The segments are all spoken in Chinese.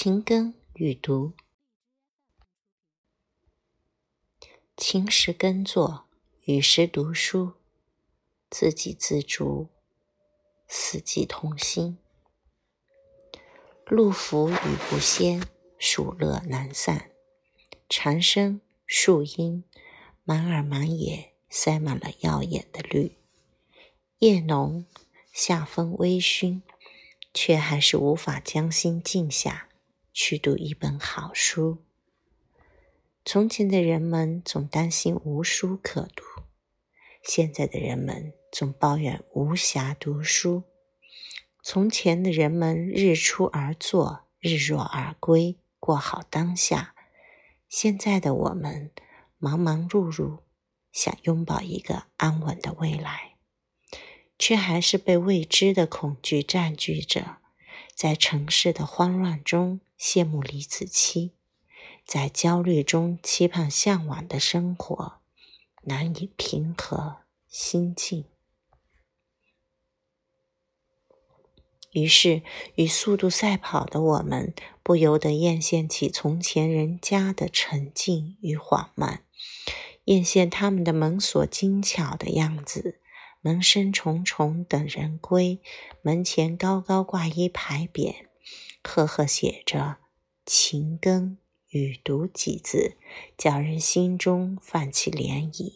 勤耕与读，勤时耕作，与时读书，自给自足，四季同心。路福雨不鲜，暑乐难散。蝉声、树荫，满耳满野，塞满了耀眼的绿。夜浓，夏风微醺，却还是无法将心静下。去读一本好书。从前的人们总担心无书可读，现在的人们总抱怨无暇读书。从前的人们日出而作，日落而归，过好当下；现在的我们忙忙碌碌，想拥抱一个安稳的未来，却还是被未知的恐惧占据着，在城市的慌乱中。羡慕李子柒，在焦虑中期盼向往的生活，难以平和心境。于是，与速度赛跑的我们，不由得艳羡起从前人家的沉静与缓慢，艳羡他们的门锁精巧的样子。门生重重等人归，门前高高挂一牌匾。赫赫写着“勤耕与读”几字，叫人心中泛起涟漪。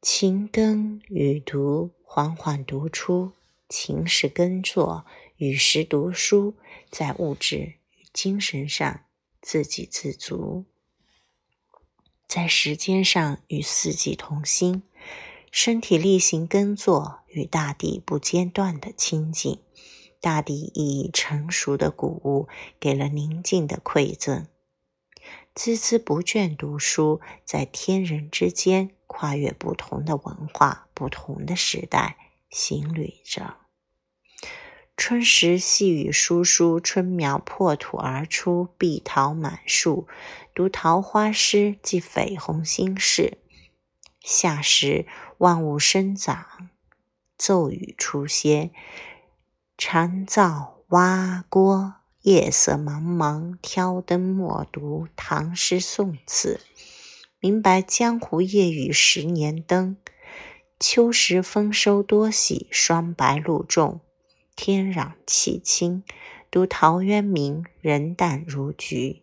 勤耕与读，缓缓读出勤时耕作，与时读书，在物质与精神上自给自足，在时间上与四季同心，身体力行耕作，与大地不间断的亲近。大地以成熟的谷物，给了宁静的馈赠。孜孜不倦读书，在天人之间，跨越不同的文化、不同的时代，行旅着。春时细雨疏疏，春苗破土而出，碧桃满树。读桃花诗，记绯红心事。夏时万物生长，骤雨初歇。蝉噪蛙聒，夜色茫茫，挑灯默读唐诗宋词，明白江湖夜雨十年灯。秋时丰收多喜，霜白露重，天壤气清，读陶渊明，人淡如菊。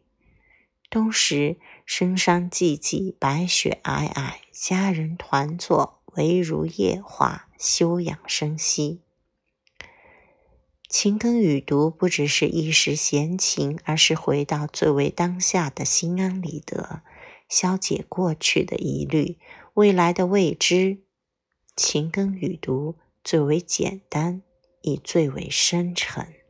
冬时深山寂寂，白雪皑皑，家人团坐，围炉夜话，休养生息。勤耕与读，不只是一时闲情，而是回到最为当下的心安理得，消解过去的疑虑，未来的未知。勤耕与读最为简单，亦最为深沉。